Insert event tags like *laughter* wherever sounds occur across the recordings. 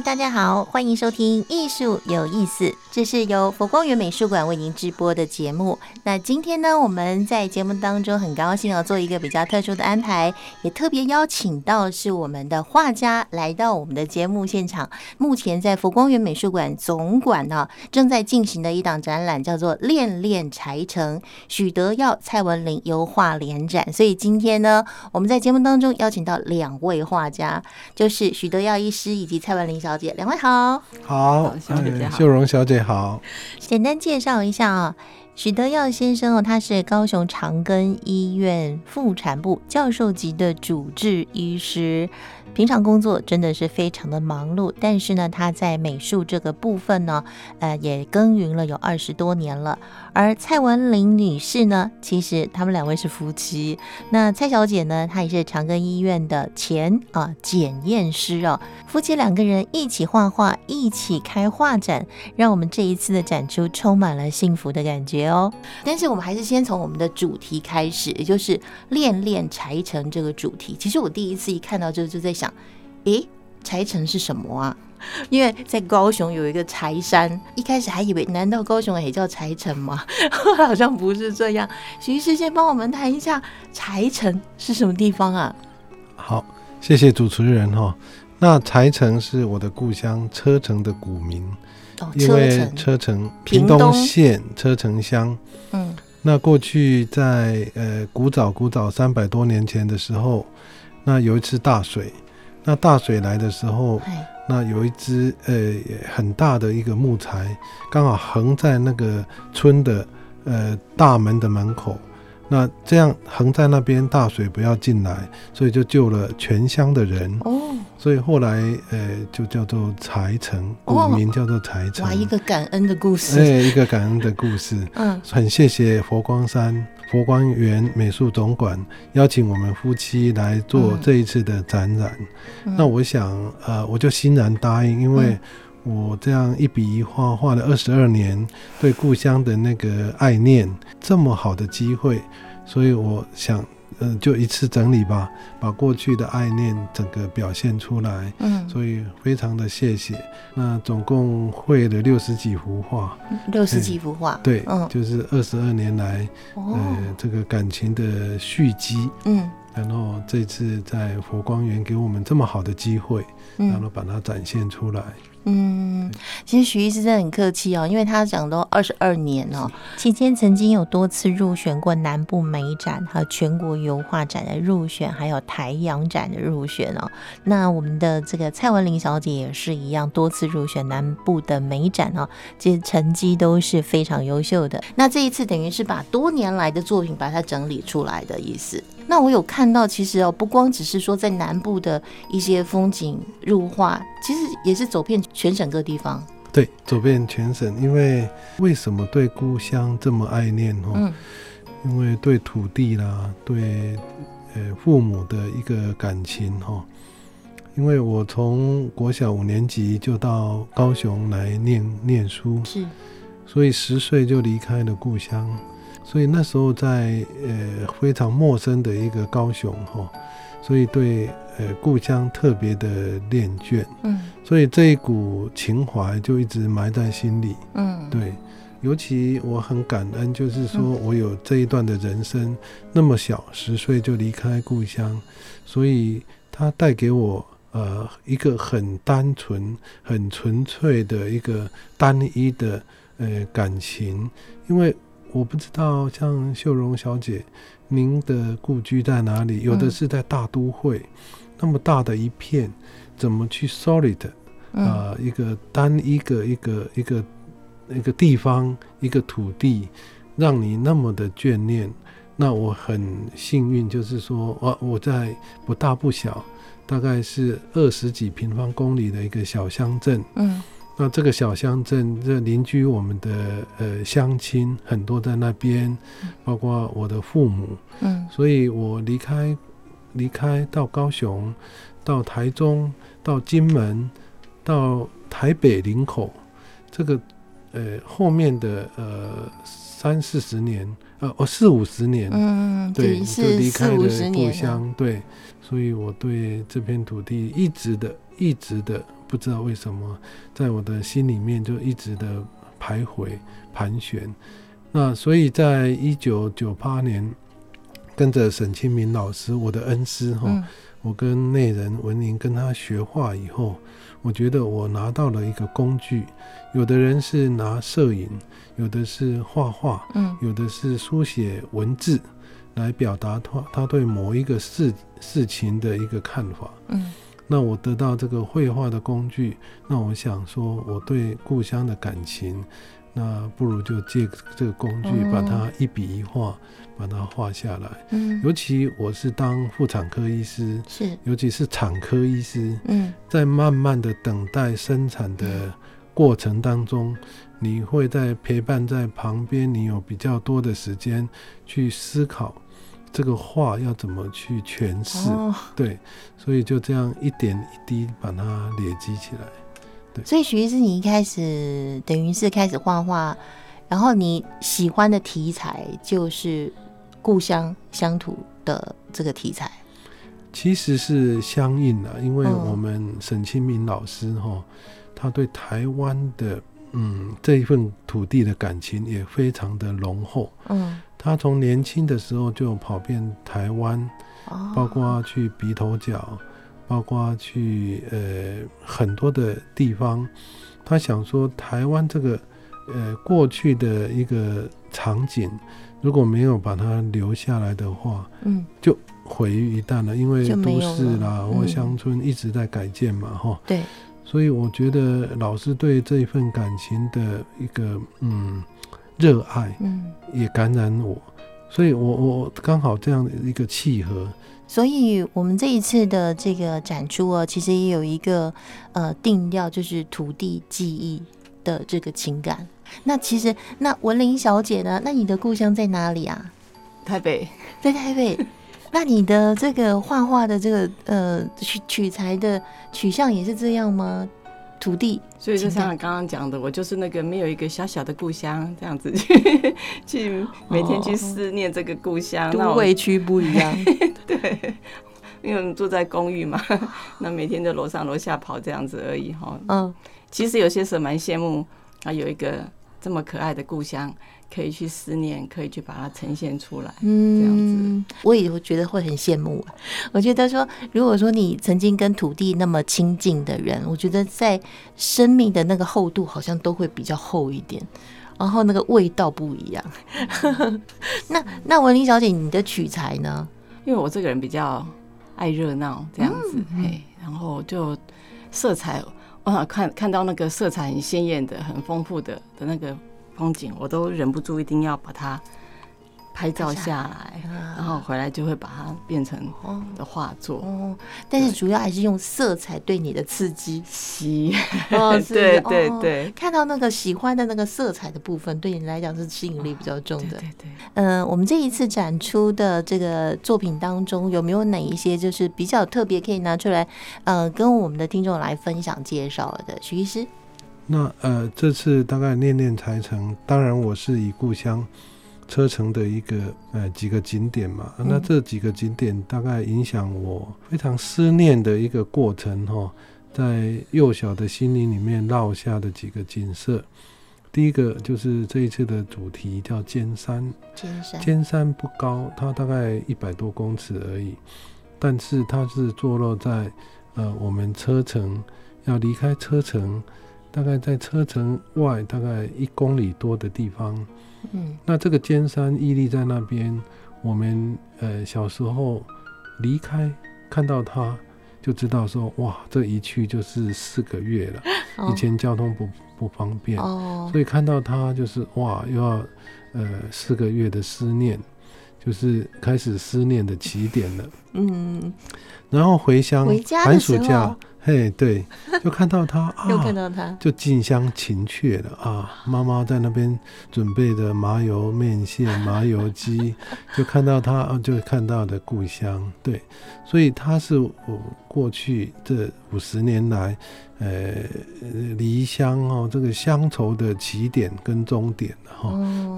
大家好，欢迎收听《术有意思》，这是由佛光园美术馆为您直播的节目。那今天呢，我们在节目当中很高兴要做一个比较特殊的安排，也特别邀请到是我们的画家来到我们的节目现场。目前在佛光园美术馆总馆呢，正在进行的一档展览叫做《恋恋柴城》，许德耀、蔡文玲油画联展。所以今天呢，我们在节目当中邀请到两位画家，就是许德耀医师以及蔡文玲小姐，两位好。好，小姐姐好秀荣小姐好。简单介绍一下啊，许德耀先生哦，他是高雄长庚医院妇产部教授级的主治医师，平常工作真的是非常的忙碌，但是呢，他在美术这个部分呢，呃，也耕耘了有二十多年了。而蔡文玲女士呢，其实他们两位是夫妻。那蔡小姐呢，她也是长庚医院的前啊检验师哦，夫妻两个人一起画画，一起开画展，让我们这一次的展出充满了幸福的感觉哦。但是我们还是先从我们的主题开始，也就是“恋恋柴城”这个主题。其实我第一次一看到这个就在想，诶，柴城是什么啊？因为在高雄有一个柴山，一开始还以为难道高雄也叫柴城吗？后 *laughs* 来好像不是这样。徐医师先帮我们谈一下柴城是什么地方啊？好，谢谢主持人哈。那柴城是我的故乡车城的古名，哦，因为车城，屏屏东东县车城乡。嗯那过去在呃古早古早三百多年前的时候，那有一次大水，那大水来的时候，哎，那有一只呃很大的一个木材，刚好横在那个村的呃大门的门口。那这样横在那边，大水不要进来，所以就救了全乡的人。哦，所以后来呃就叫做柴城，古哦名叫做柴城。哇，一个感恩的故哎事。一个感恩的故事。*laughs* 嗯，很谢谢佛光山佛光园美术总馆邀请我们夫妻来做嗯这一次的展览。嗯那我想，呃，我就欣然答应，因为嗯我这样一笔一画画了二十二年，对故乡的那个爱念，这么好的机会，所以我想，呃，就一次整理吧，把过去的爱念整个表现出来。嗯，所以非常的谢谢。那总共绘了六十几幅画，六十几幅画。对，嗯，就是二十二年来，哦，呃，这个感情的蓄积。嗯然后这次在佛光园给我们这么好的机会，然嗯后把它展现出来。嗯，其实徐医师真的很客气哦，因为他讲都二十二年哦，期间曾经有多次入选过南部美展和全国油画展的入选，还有台阳展的入选哦。那我们的这个蔡文玲小姐也是一样，多次入选南部的美展哦，其实成绩都是非常优秀的。那这一次等于是把多年来的作品把它整理出来的意思。那我有看到，其实哦，不光只是说在南部的一些风景入画，其实也是走遍全省各地方。对，走遍全省。因为为什么对故乡这么爱念哦？嗯因为对土地啦，对呃父母的一个感情哈。因为我从国小五年级就到高雄来念念书，是，所以十岁就离开了故乡，所以那时候在呃非常陌生的一个高雄哈，所以对呃故乡特别的恋眷，嗯。所以这一股情怀就一直埋在心里。嗯，对，尤其我很感恩，就是说嗯。我有这一段的人生，那么小十岁就离开故乡，所以它带给我呃一个很单纯、很纯粹的一个单一的呃感情，因为我不知道像秀荣小姐，您的故居在哪里？有的嗯是在大都会，那么大的一片，怎么去 solid 嗯啊、一个单一个一个一个一个地方一个土地，让你那么的眷恋。那我很幸运，就是说，我我在不大不小，大概是二十几平方公里的一个小乡镇。嗯那这个小乡镇，这邻居我们的呃乡亲很多在那边，包括我的父母，嗯。所以我离开离开到高雄，到台中，到金门，到台北林口，这个呃后面的呃三四十年，呃哦四五十年，嗯，对，就离开了。故，乡，对，所以我对这片土地一直的、一直的不知道为什么，在我的心里面就一直的徘徊盘旋。那所以在一九九八年，跟着沈清明老师，我的恩师哈，我跟内人文林跟他学画以后，我觉得我拿到了一个工具。有的人是拿摄影，有的是画画，嗯，有的是书写文字。来表达他他对某一个事事情的一个看法。嗯，那我得到这个绘画的工具，那我想说，我对故乡的感情，那不如就借这个工具，把它一笔一画，把它画下来。嗯，尤其我是当妇产科医师，是，尤其是产科医师，嗯，在慢慢的等待生产的过程当中。你会在陪伴在旁边，你有比较多的时间去思考这个话要怎么去诠释，对，所以就这样一点一滴把它累积起来。对，所以徐医师，你一开始等于是开始画画，然后你喜欢的题材就是故乡乡土的这个题材，其实是相应的，因为我们沈清明老师哈，他对台湾的。嗯，这一份土地的感情也非常的浓厚。嗯，他从年轻的时候就跑遍台湾，包括去鼻头角，包括去呃很多的地方。他想说，台湾这个呃过去的一个场景，如果没有把它留下来的话，嗯，就毁于一旦了。因为都市啦或乡村一直在改建嘛，哈。对。所以我觉得老师对这一份感情的一个嗯热爱，嗯，也感染我，所以我我刚好这样的一个契合。所以我们这一次的这个展出啊，其实也有一个呃定调，就是土地记忆的这个情感。那其实那文玲小姐呢？那你的故乡在哪里啊？台北，在台北。*laughs* 那你的这个画画的这个呃取取材的取向也是这样吗？土地，所以就像刚刚讲的，我就是那个没有一个小小的故乡这样子去去每天去思念这个故乡。都会区不一样，*laughs* 对，因为我们住在公寓嘛，*laughs* 那每天就楼上楼下跑这样子而已哈。嗯，其实有些时候蛮羡慕啊，有一个这么可爱的故乡。可以去思念，可以去把它呈现出来，嗯，这样子，我也会觉得会很羡慕。我觉得说，如果说你曾经跟土地那么亲近的人，我觉得在生命的那个厚度好像都会比较厚一点，然后那个味道不一样。*laughs* 那那文玲小姐，你的取材呢？因为我这个人比较爱热闹，这样子，嘿，然后就色彩，啊，看看到那个色彩很鲜艳的、很丰富的的那个。风景我都忍不住一定要把它拍照下来，然后回来就会把它变成的画作。哦，但是主要还是用色彩对你的刺激吸。哦，*laughs* 对对对，看到那个喜欢的那个色彩的部分，对你来讲是吸引力比较重的。对对。嗯，我们这一次展出的这个作品当中，有没有哪一些就是比较特别，可以拿出来，呃，跟我们的听众来分享介绍的？徐医师。那呃，这次大概念念才成。当然，我是以故乡车城的一个呃几个景点嘛。那这几个景点大概影响我非常思念的一个过程哈，在幼小的心灵里面烙下的几个景色。第一个就是这一次的主题叫尖山。尖山。尖山不高，它大概一百多公尺而已，但是它是坐落在呃我们车城要离开车城。大概在车城外大概一公里多的地方，嗯，那这个尖山屹立在那边，我们呃小时候离开看到它，就知道说哇，这一去就是四个月了。以前交通不不方便，所以看到它就是哇，又要呃四个月的思念，就是开始思念的起点了。嗯，然后回乡寒暑假。嘿，对，就看到他，*laughs* 又看到他，就近乡情怯了啊！妈妈在那边准备的麻油面线、麻油鸡，*laughs* 就看到他，就看到的故乡。对，所以他是我过去这五十年来，呃，离乡哦，这个乡愁的起点跟终点哈。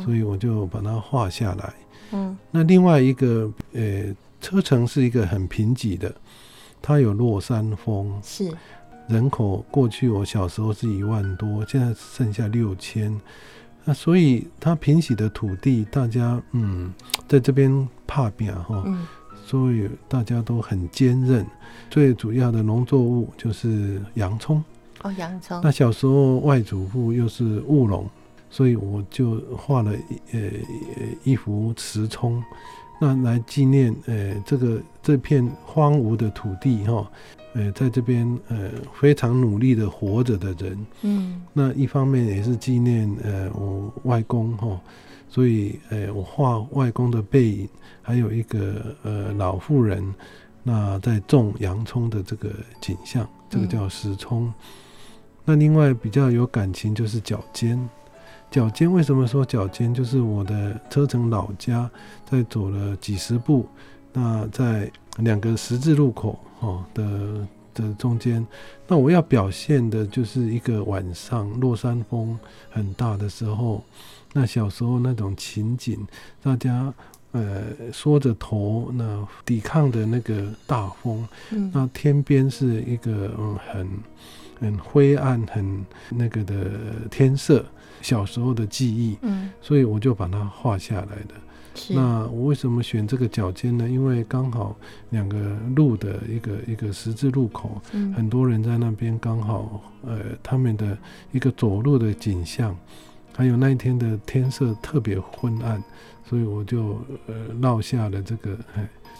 所以我就把它画下来。嗯，那另外一个，呃，车城是一个很贫瘠的。它有落山风，是人口过去我小时候是一万多，现在剩下六千。那所以它平息的土地，大家嗯，在这边怕扁哈，所以大家都很坚韧。最主要的农作物就是洋葱哦，洋葱。那小时候外祖父又是务农，所以我就画了呃一幅石葱，那来纪念呃这个这片荒芜的土地哈。呃，在这边呃非常努力的活着的人，嗯，那一方面也是纪念呃我外公哈，所以呃我画外公的背影，还有一个呃老妇人，那在种洋葱的这个景象，这个叫石葱。那另外比较有感情就是脚尖，脚尖为什么说脚尖？就是我的车程老家，在走了几十步，那在两个十字路口。哦的的中间，那我要表现的就是一个晚上落山风很大的时候，那小时候那种情景，大家呃缩着头，那抵抗的那个大风，那天边是一个嗯很很灰暗很那个的天色，小时候的记忆，嗯，所以我就把它画下来的。那我为什么选这个角尖呢？因为刚好两个路的一个一个十字路口，很多人在那边刚好，呃，他们的一个走路的景象，还有那一天的天色特别昏暗，所以我就呃落下了这个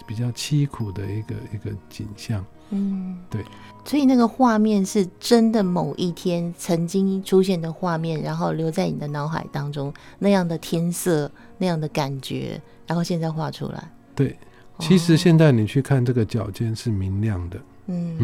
比较凄苦的一个一个景象。嗯，对。所以那个画面是真的某一天曾经出现的画面，然后留在你的脑海当中那样的天色那样的感觉，然后现在画出来。对，其实现在你去看这个脚尖是明亮的，嗯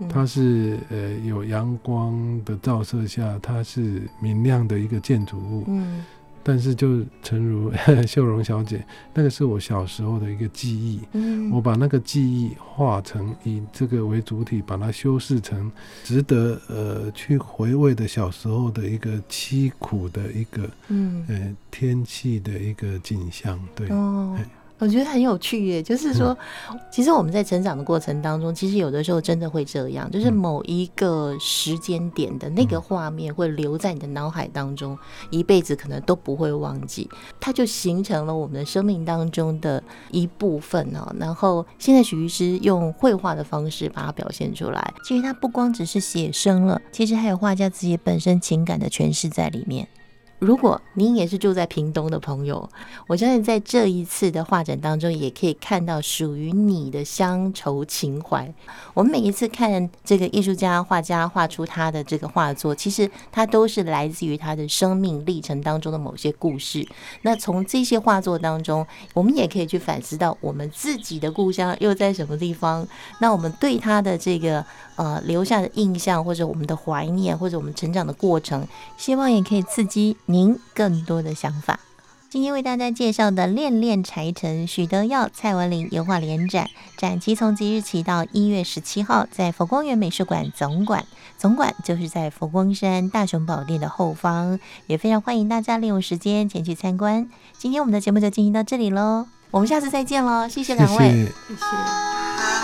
嗯，它是呃有阳光的照射下，它是明亮的一个建筑物，嗯。但是，就诚如 *laughs* 秀荣小姐，那个是我小时候的一个记忆。嗯，我把那个记忆化成以这个为主体，把它修饰成值得呃去回味的小时候的一个凄苦的一个嗯呃天气的一个景象。对。我觉得很有趣耶，就是说，其实我们在成长的过程当中，其实有的时候真的会这样，就是某一个时间点的那个画面会留在你的脑海当中，一辈子可能都不会忘记，它就形成了我们的生命当中的一部分哦。然后现在许医师用绘画的方式把它表现出来，其实它不光只是写生了，其实还有画家自己本身情感的诠释在里面。如果您也是住在屏东的朋友，我相信在这一次的画展当中，也可以看到属于你的乡愁情怀。我们每一次看这个艺术家、画家画出他的这个画作，其实他都是来自于他的生命历程当中的某些故事。那从这些画作当中，我们也可以去反思到我们自己的故乡又在什么地方。那我们对他的这个呃留下的印象，或者我们的怀念，或者我们成长的过程，希望也可以刺激。您更多的想法。今天为大家介绍的《恋恋柴城》许德耀、蔡文林油画联展，展期从即日起到一月十七号，在佛光园美术馆总馆。总馆就是在佛光山大雄宝殿的后方，也非常欢迎大家利用时间前去参观。今天我们的节目就进行到这里喽，我们下次再见喽，谢谢两位，谢谢。